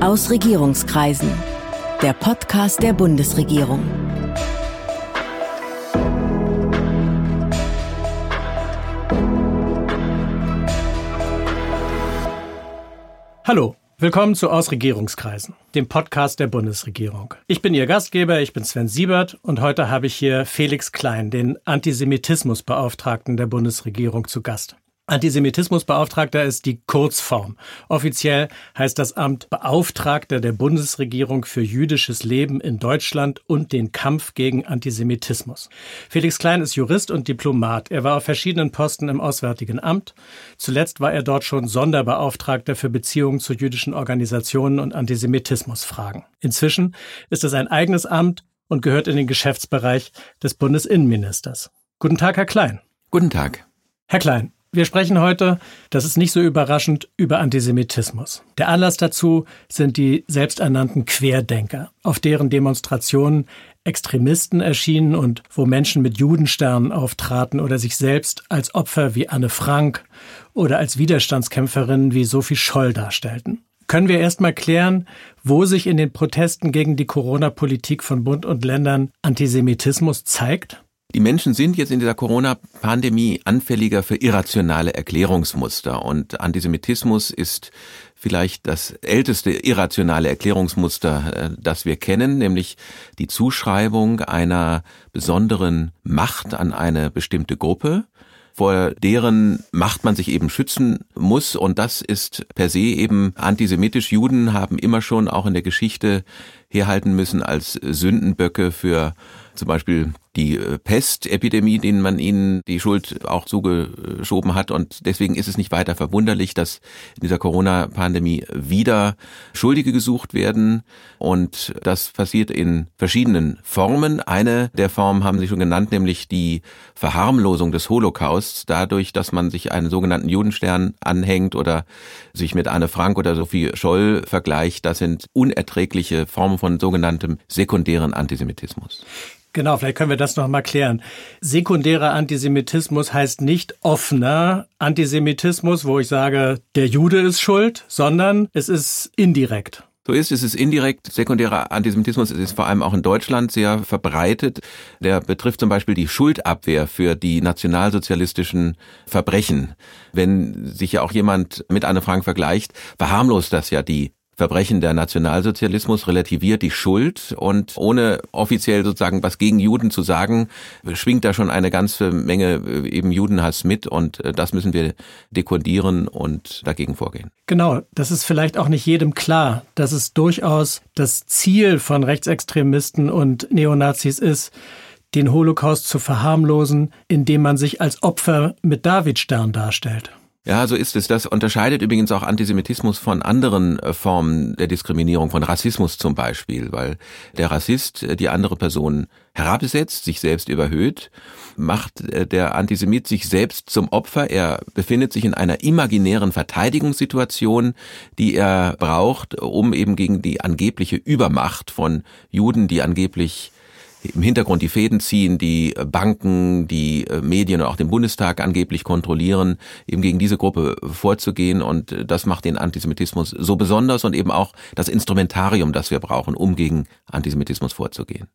Aus Regierungskreisen. Der Podcast der Bundesregierung. Hallo, willkommen zu Aus Regierungskreisen, dem Podcast der Bundesregierung. Ich bin Ihr Gastgeber, ich bin Sven Siebert und heute habe ich hier Felix Klein, den Antisemitismusbeauftragten der Bundesregierung, zu Gast. Antisemitismusbeauftragter ist die Kurzform. Offiziell heißt das Amt Beauftragter der Bundesregierung für jüdisches Leben in Deutschland und den Kampf gegen Antisemitismus. Felix Klein ist Jurist und Diplomat. Er war auf verschiedenen Posten im Auswärtigen Amt. Zuletzt war er dort schon Sonderbeauftragter für Beziehungen zu jüdischen Organisationen und Antisemitismusfragen. Inzwischen ist es ein eigenes Amt und gehört in den Geschäftsbereich des Bundesinnenministers. Guten Tag, Herr Klein. Guten Tag. Herr Klein, wir sprechen heute, das ist nicht so überraschend, über Antisemitismus. Der Anlass dazu sind die selbsternannten Querdenker, auf deren Demonstrationen Extremisten erschienen und wo Menschen mit Judensternen auftraten oder sich selbst als Opfer wie Anne Frank oder als Widerstandskämpferinnen wie Sophie Scholl darstellten. Können wir erstmal klären, wo sich in den Protesten gegen die Corona-Politik von Bund und Ländern Antisemitismus zeigt? Die Menschen sind jetzt in dieser Corona-Pandemie anfälliger für irrationale Erklärungsmuster und Antisemitismus ist vielleicht das älteste irrationale Erklärungsmuster, äh, das wir kennen, nämlich die Zuschreibung einer besonderen Macht an eine bestimmte Gruppe vor deren Macht man sich eben schützen muss. Und das ist per se eben antisemitisch. Juden haben immer schon auch in der Geschichte herhalten müssen als Sündenböcke für zum Beispiel die äh, Pestepidemie, denen man ihnen die Schuld auch zugeschoben hat. Und deswegen ist es nicht weiter verwunderlich, dass in dieser Corona-Pandemie wieder Schuldige gesucht werden. Und das passiert in verschiedenen Formen. Eine der Formen haben Sie schon genannt, nämlich die Verharmlosung des Holocausts, dadurch, dass man sich einen sogenannten Judenstern anhängt oder sich mit Anne Frank oder Sophie Scholl vergleicht. Das sind unerträgliche Formen von sogenanntem sekundären Antisemitismus. Genau, vielleicht können wir das noch mal klären. Sekundärer Antisemitismus heißt nicht offener Antisemitismus, wo ich sage, der Jude ist schuld, sondern es ist indirekt. So ist es, ist indirekt. Sekundärer Antisemitismus ist vor allem auch in Deutschland sehr verbreitet. Der betrifft zum Beispiel die Schuldabwehr für die nationalsozialistischen Verbrechen. Wenn sich ja auch jemand mit Anne Frank vergleicht, verharmlost das ja die Verbrechen der Nationalsozialismus relativiert die Schuld und ohne offiziell sozusagen was gegen Juden zu sagen, schwingt da schon eine ganze Menge äh, eben Judenhass mit und äh, das müssen wir dekodieren und dagegen vorgehen. Genau, das ist vielleicht auch nicht jedem klar, dass es durchaus das Ziel von Rechtsextremisten und Neonazis ist, den Holocaust zu verharmlosen, indem man sich als Opfer mit Davidstern darstellt. Ja, so ist es. Das unterscheidet übrigens auch Antisemitismus von anderen äh, Formen der Diskriminierung, von Rassismus zum Beispiel, weil der Rassist äh, die andere Person herabsetzt, sich selbst überhöht, macht äh, der Antisemit sich selbst zum Opfer. Er befindet sich in einer imaginären Verteidigungssituation, die er braucht, um eben gegen die angebliche Übermacht von Juden, die angeblich im Hintergrund die Fäden ziehen, die äh, Banken, die äh, Medien und auch den Bundestag angeblich kontrollieren, eben gegen diese Gruppe vorzugehen. Und äh, das macht den Antisemitismus so besonders und eben auch das Instrumentarium, das wir brauchen, um gegen Antisemitismus vorzugehen.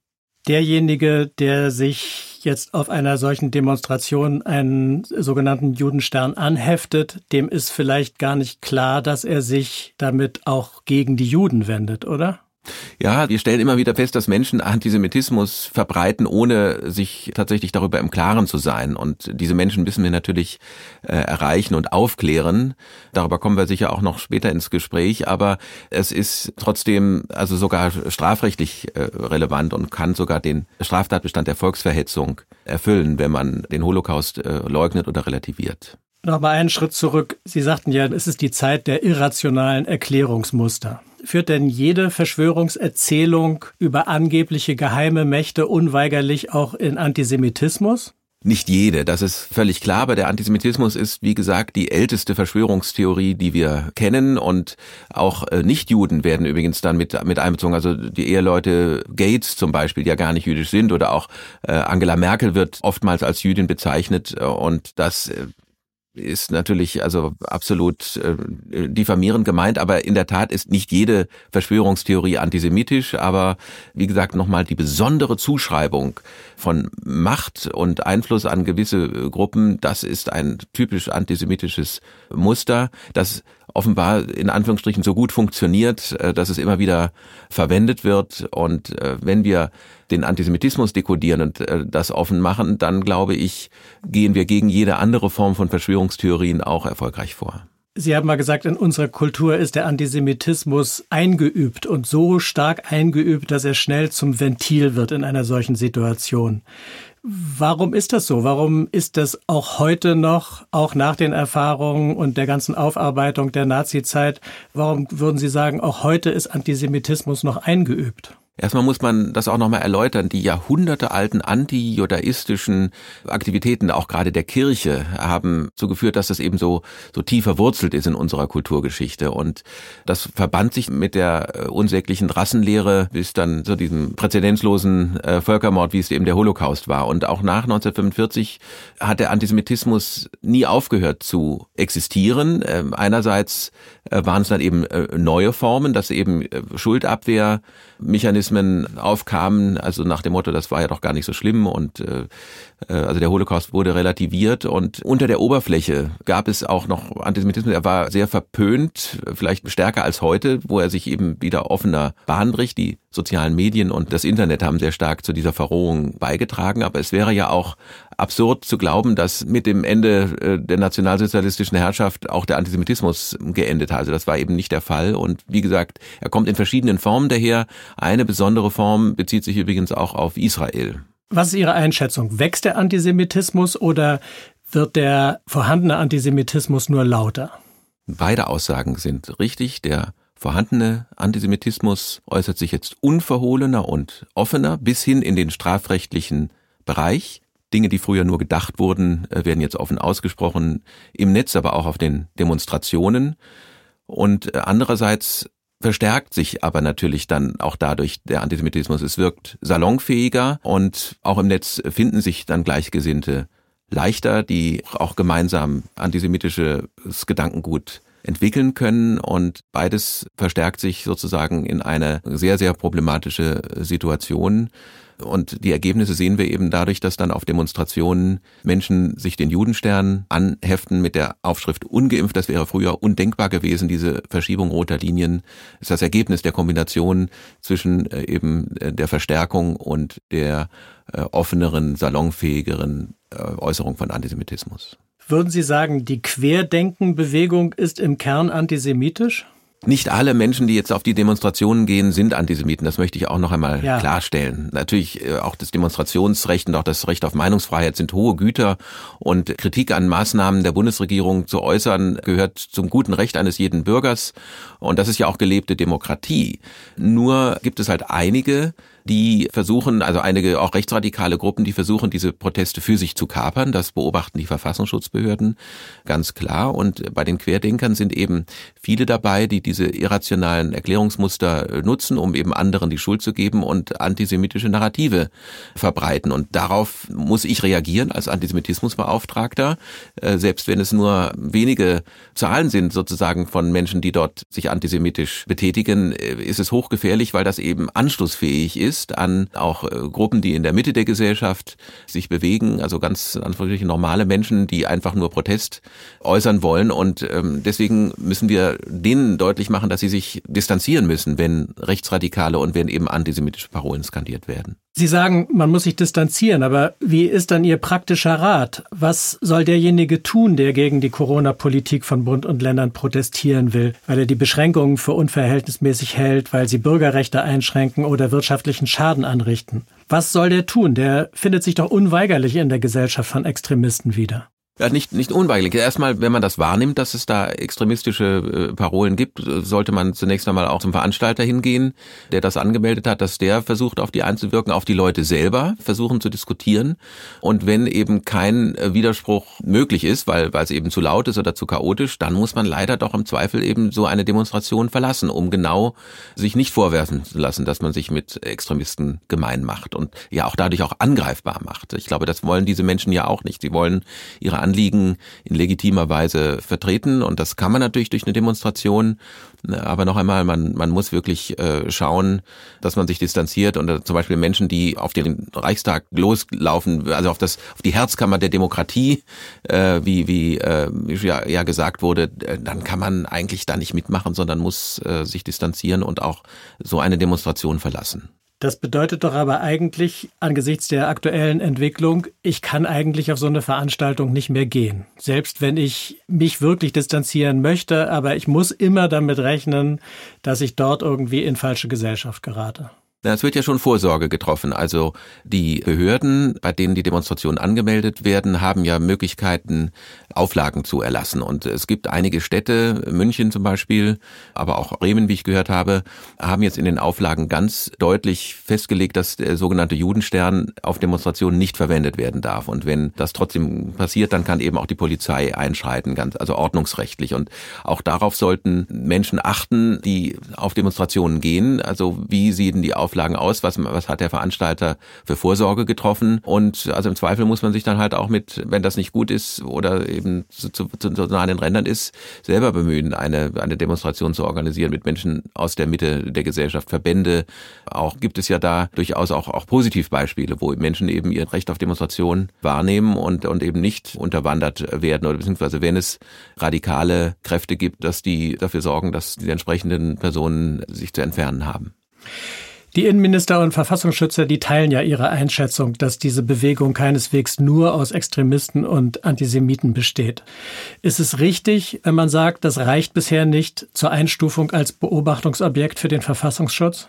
Derjenige, der sich jetzt auf einer solchen Demonstration einen sogenannten Judenstern anheftet, dem ist vielleicht gar nicht klar, dass er sich damit auch gegen die Juden wendet, oder? Ja, wir stellen immer wieder fest, dass Menschen Antisemitismus verbreiten, ohne sich tatsächlich darüber im Klaren zu sein. Und diese Menschen müssen wir natürlich äh, erreichen und aufklären. Darüber kommen wir sicher auch noch später ins Gespräch. Aber es ist trotzdem also sogar strafrechtlich äh, relevant und kann sogar den Straftatbestand der Volksverhetzung erfüllen, wenn man den Holocaust äh, leugnet oder relativiert. Nochmal einen Schritt zurück. Sie sagten ja, es ist die Zeit der irrationalen Erklärungsmuster. Führt denn jede Verschwörungserzählung über angebliche geheime Mächte unweigerlich auch in Antisemitismus? Nicht jede, das ist völlig klar, aber der Antisemitismus ist, wie gesagt, die älteste Verschwörungstheorie, die wir kennen und auch äh, Nichtjuden werden übrigens dann mit, mit einbezogen. Also die Eheleute Gates zum Beispiel, die ja gar nicht jüdisch sind oder auch äh, Angela Merkel wird oftmals als Jüdin bezeichnet äh, und das ist natürlich also absolut äh, diffamierend gemeint, aber in der Tat ist nicht jede Verschwörungstheorie antisemitisch, aber wie gesagt nochmal die besondere Zuschreibung von Macht und Einfluss an gewisse Gruppen, das ist ein typisch antisemitisches Muster, das offenbar in Anführungsstrichen so gut funktioniert, äh, dass es immer wieder verwendet wird. Und äh, wenn wir den Antisemitismus dekodieren und äh, das offen machen, dann glaube ich, gehen wir gegen jede andere Form von Verschwörungstheorien auch erfolgreich vor. Sie haben mal gesagt, in unserer Kultur ist der Antisemitismus eingeübt und so stark eingeübt, dass er schnell zum Ventil wird in einer solchen Situation. Warum ist das so? Warum ist das auch heute noch, auch nach den Erfahrungen und der ganzen Aufarbeitung der Nazizeit, warum würden Sie sagen, auch heute ist Antisemitismus noch eingeübt? Erstmal muss man das auch nochmal erläutern. Die jahrhundertealten antijudaistischen Aktivitäten, auch gerade der Kirche, haben so geführt, dass das eben so, so tief verwurzelt ist in unserer Kulturgeschichte. Und das verband sich mit der äh, unsäglichen Rassenlehre bis dann zu diesem präzedenzlosen äh, Völkermord, wie es eben der Holocaust war. Und auch nach 1945 hat der Antisemitismus nie aufgehört zu existieren. Ähm, einerseits äh, waren es dann eben neue Formen, dass eben Schuldabwehrmechanismen Mechanismen aufkamen, also nach dem Motto, das war ja doch gar nicht so schlimm und äh, äh, also der Holocaust wurde relativiert und unter der Oberfläche gab es auch noch Antisemitismus. Er war sehr verpönt, vielleicht stärker als heute, wo er sich eben wieder offener bricht. Die sozialen Medien und das Internet haben sehr stark zu dieser Verrohung beigetragen. Aber es wäre ja auch absurd zu glauben, dass mit dem Ende äh, der nationalsozialistischen Herrschaft auch der Antisemitismus geendet hat. Also das war eben nicht der Fall. Und wie gesagt, er kommt in verschiedenen Formen daher. Eine besondere Form bezieht sich übrigens auch auf Israel. Was ist Ihre Einschätzung? Wächst der Antisemitismus oder wird der vorhandene Antisemitismus nur lauter? Beide Aussagen sind richtig. Der vorhandene Antisemitismus äußert sich jetzt unverhohlener und offener bis hin in den strafrechtlichen Bereich. Dinge, die früher nur gedacht wurden, äh, werden jetzt offen ausgesprochen, im Netz, aber auch auf den Demonstrationen. Und äh, andererseits verstärkt sich aber natürlich dann auch dadurch der Antisemitismus. Es wirkt salonfähiger und auch im Netz finden sich dann Gleichgesinnte leichter, die auch gemeinsam antisemitisches Gedankengut entwickeln können und beides verstärkt sich sozusagen in eine sehr, sehr problematische Situation. Und die Ergebnisse sehen wir eben dadurch, dass dann auf Demonstrationen Menschen sich den Judenstern anheften mit der Aufschrift ungeimpft. Das wäre früher undenkbar gewesen. Diese Verschiebung roter Linien ist das Ergebnis der Kombination zwischen äh, eben äh, der Verstärkung und der äh, offeneren, salonfähigeren Äußerung von Antisemitismus. Würden Sie sagen, die Querdenkenbewegung ist im Kern antisemitisch? Nicht alle Menschen, die jetzt auf die Demonstrationen gehen, sind Antisemiten. Das möchte ich auch noch einmal ja. klarstellen. Natürlich äh, auch das Demonstrationsrecht und auch das Recht auf Meinungsfreiheit sind hohe Güter und Kritik an Maßnahmen der Bundesregierung zu äußern gehört zum guten Recht eines jeden Bürgers und das ist ja auch gelebte Demokratie. Nur gibt es halt einige, die versuchen, also einige auch rechtsradikale Gruppen, die versuchen, diese Proteste für sich zu kapern. Das beobachten die Verfassungsschutzbehörden ganz klar. Und bei den Querdenkern sind eben viele dabei, die diese irrationalen Erklärungsmuster nutzen, um eben anderen die Schuld zu geben und antisemitische Narrative verbreiten. Und darauf muss ich reagieren als Antisemitismusbeauftragter, äh, selbst wenn es nur wenige Zahlen sind sozusagen von Menschen, die dort sich antisemitisch betätigen, äh, ist es hochgefährlich, weil das eben anschlussfähig ist an auch äh, Gruppen, die in der Mitte der Gesellschaft sich bewegen, also ganz anführungsstrichen normale Menschen, die einfach nur Protest äußern wollen. Und ähm, deswegen müssen wir denen deutlich machen, dass sie sich distanzieren müssen, wenn Rechtsradikale und wenn eben antisemitische Parolen skandiert werden. Sie sagen, man muss sich distanzieren, aber wie ist dann Ihr praktischer Rat? Was soll derjenige tun, der gegen die Corona-Politik von Bund und Ländern protestieren will, weil er die Beschränkungen für unverhältnismäßig hält, weil sie Bürgerrechte einschränken oder wirtschaftlichen Schaden anrichten? Was soll der tun? Der findet sich doch unweigerlich in der Gesellschaft von Extremisten wieder. Ja, nicht, nicht unweigerlich. Erstmal, wenn man das wahrnimmt, dass es da extremistische äh, Parolen gibt, sollte man zunächst einmal auch zum Veranstalter hingehen, der das angemeldet hat, dass der versucht, auf die einzuwirken, auf die Leute selber, versuchen zu diskutieren. Und wenn eben kein äh, Widerspruch möglich ist, weil, weil es eben zu laut ist oder zu chaotisch, dann muss man leider doch im Zweifel eben so eine Demonstration verlassen, um genau sich nicht vorwerfen zu lassen, dass man sich mit Extremisten gemein macht und ja auch dadurch auch angreifbar macht. Ich glaube, das wollen diese Menschen ja auch nicht. Sie wollen ihre Anliegen in legitimer Weise vertreten und das kann man natürlich durch eine Demonstration. Aber noch einmal, man, man muss wirklich äh, schauen, dass man sich distanziert und äh, zum Beispiel Menschen, die auf den Reichstag loslaufen, also auf das, auf die Herzkammer der Demokratie, äh, wie, wie äh, ja, ja gesagt wurde, äh, dann kann man eigentlich da nicht mitmachen, sondern muss äh, sich distanzieren und auch so eine Demonstration verlassen. Das bedeutet doch aber eigentlich angesichts der aktuellen Entwicklung, ich kann eigentlich auf so eine Veranstaltung nicht mehr gehen. Selbst wenn ich mich wirklich distanzieren möchte, aber ich muss immer damit rechnen, dass ich dort irgendwie in falsche Gesellschaft gerate. Es wird ja schon Vorsorge getroffen. Also die Behörden, bei denen die Demonstrationen angemeldet werden, haben ja Möglichkeiten, Auflagen zu erlassen. Und es gibt einige Städte, München zum Beispiel, aber auch Bremen, wie ich gehört habe, haben jetzt in den Auflagen ganz deutlich festgelegt, dass der sogenannte Judenstern auf Demonstrationen nicht verwendet werden darf. Und wenn das trotzdem passiert, dann kann eben auch die Polizei einschreiten, ganz, also ordnungsrechtlich. Und auch darauf sollten Menschen achten, die auf Demonstrationen gehen. Also wie sehen die Auflagen Auflagen aus, was, was hat der Veranstalter für Vorsorge getroffen und also im Zweifel muss man sich dann halt auch mit, wenn das nicht gut ist oder eben zu, zu, zu nah an den Rändern ist, selber bemühen, eine, eine Demonstration zu organisieren mit Menschen aus der Mitte der Gesellschaft, Verbände. Auch gibt es ja da durchaus auch, auch Positivbeispiele, wo Menschen eben ihr Recht auf Demonstration wahrnehmen und, und eben nicht unterwandert werden oder beziehungsweise wenn es radikale Kräfte gibt, dass die dafür sorgen, dass die entsprechenden Personen sich zu entfernen haben. Die Innenminister und Verfassungsschützer, die teilen ja ihre Einschätzung, dass diese Bewegung keineswegs nur aus Extremisten und Antisemiten besteht. Ist es richtig, wenn man sagt, das reicht bisher nicht zur Einstufung als Beobachtungsobjekt für den Verfassungsschutz?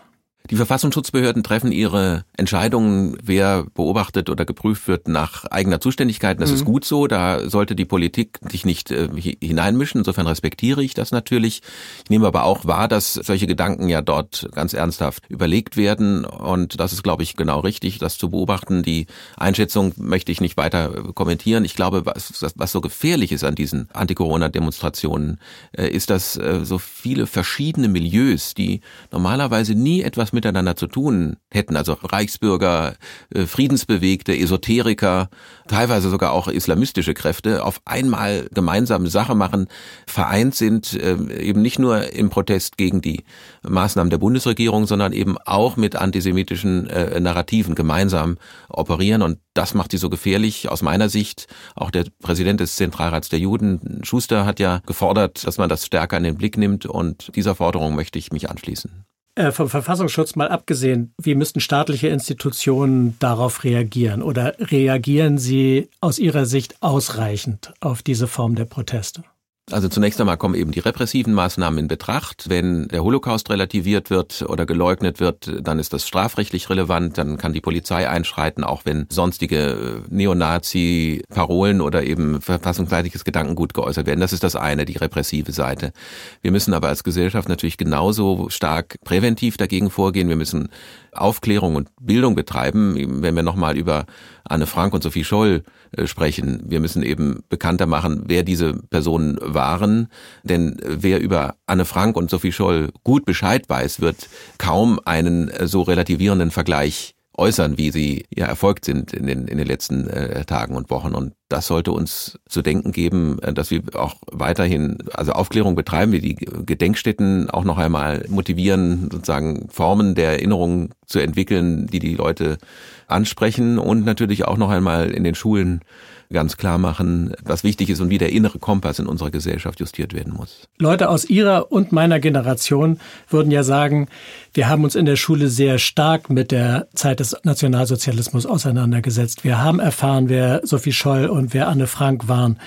Die Verfassungsschutzbehörden treffen ihre Entscheidungen, wer beobachtet oder geprüft wird, nach eigener Zuständigkeit. Das mhm. ist gut so. Da sollte die Politik sich nicht äh, hineinmischen. Insofern respektiere ich das natürlich. Ich nehme aber auch wahr, dass solche Gedanken ja dort ganz ernsthaft überlegt werden. Und das ist, glaube ich, genau richtig, das zu beobachten. Die Einschätzung möchte ich nicht weiter kommentieren. Ich glaube, was, was so gefährlich ist an diesen Anti-Corona-Demonstrationen, äh, ist, dass äh, so viele verschiedene Milieus, die normalerweise nie etwas miteinander zu tun hätten, also Reichsbürger, äh, Friedensbewegte, Esoteriker, teilweise sogar auch islamistische Kräfte, auf einmal gemeinsame Sache machen, vereint sind, äh, eben nicht nur im Protest gegen die Maßnahmen der Bundesregierung, sondern eben auch mit antisemitischen äh, Narrativen gemeinsam operieren. Und das macht sie so gefährlich aus meiner Sicht. Auch der Präsident des Zentralrats der Juden, Schuster, hat ja gefordert, dass man das stärker in den Blick nimmt. Und dieser Forderung möchte ich mich anschließen. Äh, vom Verfassungsschutz mal abgesehen, wie müssten staatliche Institutionen darauf reagieren? Oder reagieren sie aus Ihrer Sicht ausreichend auf diese Form der Proteste? Also zunächst einmal kommen eben die repressiven Maßnahmen in Betracht. Wenn der Holocaust relativiert wird oder geleugnet wird, dann ist das strafrechtlich relevant, dann kann die Polizei einschreiten, auch wenn sonstige Neonazi-Parolen oder eben verfassungsseitiges Gedankengut geäußert werden. Das ist das eine, die repressive Seite. Wir müssen aber als Gesellschaft natürlich genauso stark präventiv dagegen vorgehen. Wir müssen Aufklärung und Bildung betreiben. Wenn wir nochmal über Anne Frank und Sophie Scholl äh, sprechen, wir müssen eben bekannter machen, wer diese Personen waren. Denn wer über Anne Frank und Sophie Scholl gut Bescheid weiß, wird kaum einen äh, so relativierenden Vergleich äußern, wie sie ja erfolgt sind in den, in den letzten äh, Tagen und Wochen. Und das sollte uns zu denken geben, äh, dass wir auch weiterhin also Aufklärung betreiben, wir die Gedenkstätten auch noch einmal motivieren, sozusagen Formen der Erinnerung zu entwickeln, die die Leute ansprechen und natürlich auch noch einmal in den Schulen ganz klar machen, was wichtig ist und wie der innere Kompass in unserer Gesellschaft justiert werden muss. Leute aus Ihrer und meiner Generation würden ja sagen, wir haben uns in der Schule sehr stark mit der Zeit des Nationalsozialismus auseinandergesetzt. Wir haben erfahren, wer Sophie Scholl und wer Anne Frank waren.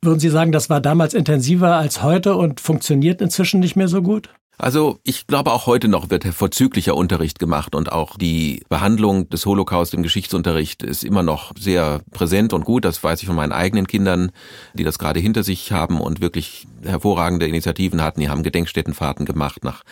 Würden Sie sagen, das war damals intensiver als heute und funktioniert inzwischen nicht mehr so gut? Also ich glaube, auch heute noch wird vorzüglicher Unterricht gemacht und auch die Behandlung des Holocaust im Geschichtsunterricht ist immer noch sehr präsent und gut. Das weiß ich von meinen eigenen Kindern, die das gerade hinter sich haben und wirklich hervorragende Initiativen hatten. Die haben Gedenkstättenfahrten gemacht nach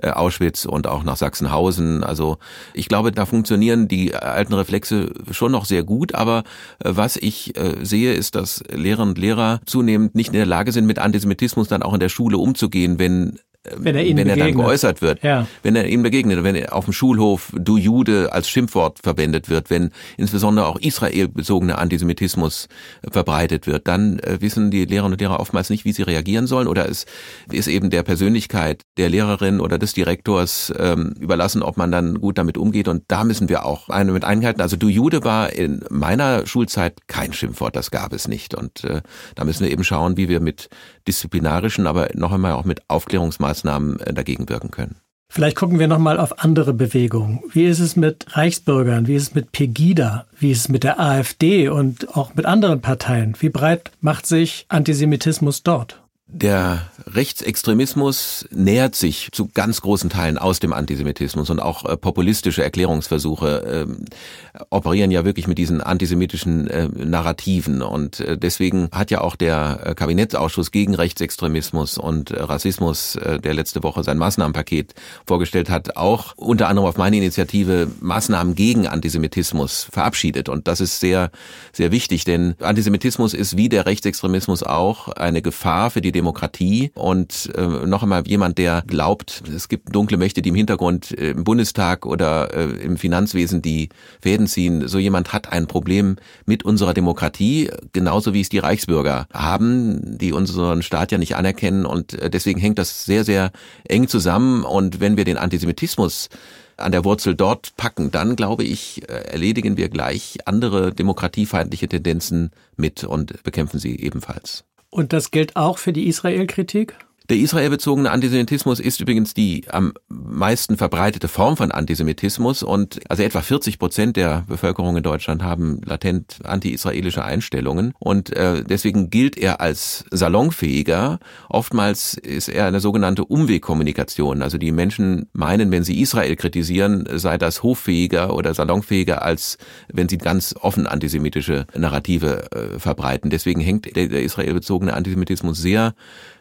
äh, Auschwitz und auch nach Sachsenhausen. Also ich glaube, da funktionieren die alten Reflexe schon noch sehr gut. Aber äh, was ich äh, sehe, ist, dass Lehrerinnen und Lehrer zunehmend nicht in der Lage sind, mit Antisemitismus dann auch in der Schule umzugehen, wenn wenn er, wenn er dann geäußert wird, Ja. wenn er ihm begegnet, wenn er auf dem Schulhof du Jude als Schimpfwort verwendet wird, wenn insbesondere auch israelbezogener Antisemitismus verbreitet wird, dann äh, wissen die Lehrerinnen und Lehrer oftmals nicht, wie sie reagieren sollen oder es ist eben der Persönlichkeit der Lehrerin oder des Direktors ähm, überlassen, ob man dann gut damit umgeht und da müssen wir auch eine mit einhalten. Also du Jude war in meiner Schulzeit kein Schimpfwort, das gab es nicht und äh, da müssen wir eben schauen, wie wir mit disziplinarischen, aber noch einmal auch mit Aufklärungsmaßnahmen äh, dagegen wirken können. Vielleicht gucken wir nochmal auf andere Bewegungen. Wie ist es mit Reichsbürgern? Wie ist es mit Pegida? Wie ist es mit der AfD und auch mit anderen Parteien? Wie breit macht sich Antisemitismus dort? Der Rechtsextremismus nähert sich zu ganz großen Teilen aus dem Antisemitismus und auch äh, populistische Erklärungsversuche äh, operieren ja wirklich mit diesen antisemitischen äh, Narrativen. Und äh, deswegen hat ja auch der äh, Kabinettsausschuss gegen Rechtsextremismus und äh, Rassismus, der letzte Woche sein Maßnahmenpaket vorgestellt hat, auch unter anderem auf meine Initiative Maßnahmen gegen Antisemitismus verabschiedet. Und das ist sehr sehr wichtig, denn Antisemitismus ist wie der Rechtsextremismus auch eine Gefahr für die Demokratie und äh, noch einmal jemand, der glaubt, es gibt dunkle Mächte, die im Hintergrund äh, im Bundestag oder äh, im Finanzwesen die Fäden ziehen. So jemand hat ein Problem mit unserer Demokratie, genauso wie es die Reichsbürger haben, die unseren Staat ja nicht anerkennen und äh, deswegen hängt das sehr, sehr eng zusammen und wenn wir den Antisemitismus an der Wurzel dort packen, dann glaube ich, äh, erledigen wir gleich andere demokratiefeindliche Tendenzen mit und bekämpfen sie ebenfalls. Und das gilt auch für die Israel-Kritik? Der israelbezogene Antisemitismus ist übrigens die am meisten verbreitete Form von Antisemitismus und also etwa 40 Prozent der Bevölkerung in Deutschland haben latent anti-israelische Einstellungen und äh, deswegen gilt er als salonfähiger. Oftmals ist er eine sogenannte Umwegkommunikation. Also die Menschen meinen, wenn sie Israel kritisieren, sei das hoffähiger oder salonfähiger, als wenn sie ganz offen antisemitische Narrative äh, verbreiten. Deswegen hängt der, der israelbezogene Antisemitismus sehr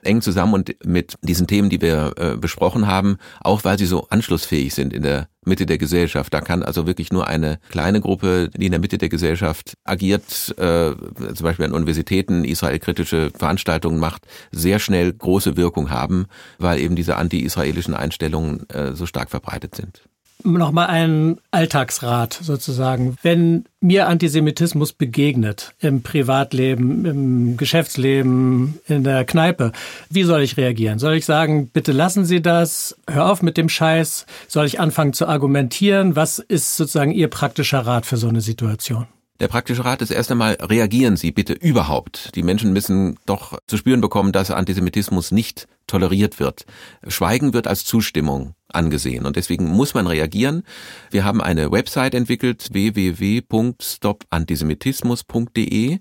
eng zusammen und mit diesen Themen, die wir äh, besprochen haben, auch weil sie so anschlussfähig sind in der Mitte der Gesellschaft. Da kann also wirklich nur eine kleine Gruppe, die in der Mitte der Gesellschaft agiert, äh, zum Beispiel an Universitäten israelkritische Veranstaltungen macht, sehr schnell große Wirkung haben, weil eben diese anti-israelischen Einstellungen äh, so stark verbreitet sind nochmal einen Alltagsrat sozusagen. Wenn mir Antisemitismus begegnet, im Privatleben, im Geschäftsleben, in der Kneipe, wie soll ich reagieren? Soll ich sagen, bitte lassen Sie das, hör auf mit dem Scheiß? Soll ich anfangen zu argumentieren? Was ist sozusagen Ihr praktischer Rat für so eine Situation? Der praktische Rat ist erst einmal, reagieren Sie bitte überhaupt. Die Menschen müssen doch zu spüren bekommen, dass Antisemitismus nicht toleriert wird. Schweigen wird als Zustimmung angesehen und deswegen muss man reagieren. Wir haben eine Website entwickelt, www.stopantisemitismus.de.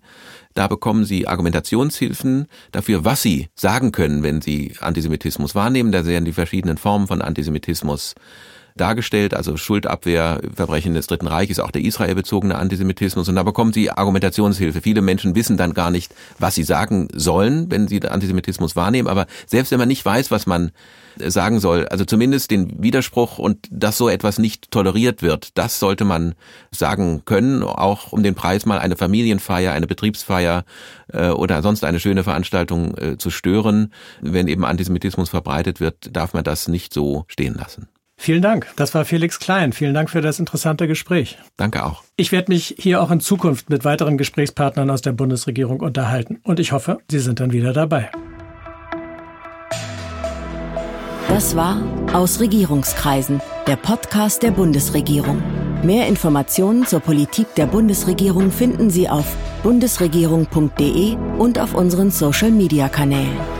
Da bekommen Sie Argumentationshilfen dafür, was Sie sagen können, wenn Sie Antisemitismus wahrnehmen. Da werden die verschiedenen Formen von Antisemitismus dargestellt, also Schuldabwehr, Verbrechen des Dritten Reiches, auch der israelbezogene Antisemitismus. Und da bekommen sie Argumentationshilfe. Viele Menschen wissen dann gar nicht, was sie sagen sollen, wenn sie Antisemitismus wahrnehmen. Aber selbst wenn man nicht weiß, was man sagen soll, also zumindest den Widerspruch und dass so etwas nicht toleriert wird, das sollte man sagen können, auch um den Preis mal eine Familienfeier, eine Betriebsfeier äh, oder sonst eine schöne Veranstaltung äh, zu stören. Wenn eben Antisemitismus verbreitet wird, darf man das nicht so stehen lassen. Vielen Dank. Das war Felix Klein. Vielen Dank für das interessante Gespräch. Danke auch. Ich werde mich hier auch in Zukunft mit weiteren Gesprächspartnern aus der Bundesregierung unterhalten. Und ich hoffe, Sie sind dann wieder dabei. Das war Aus Regierungskreisen, der Podcast der Bundesregierung. Mehr Informationen zur Politik der Bundesregierung finden Sie auf bundesregierung.de und auf unseren Social-Media-Kanälen.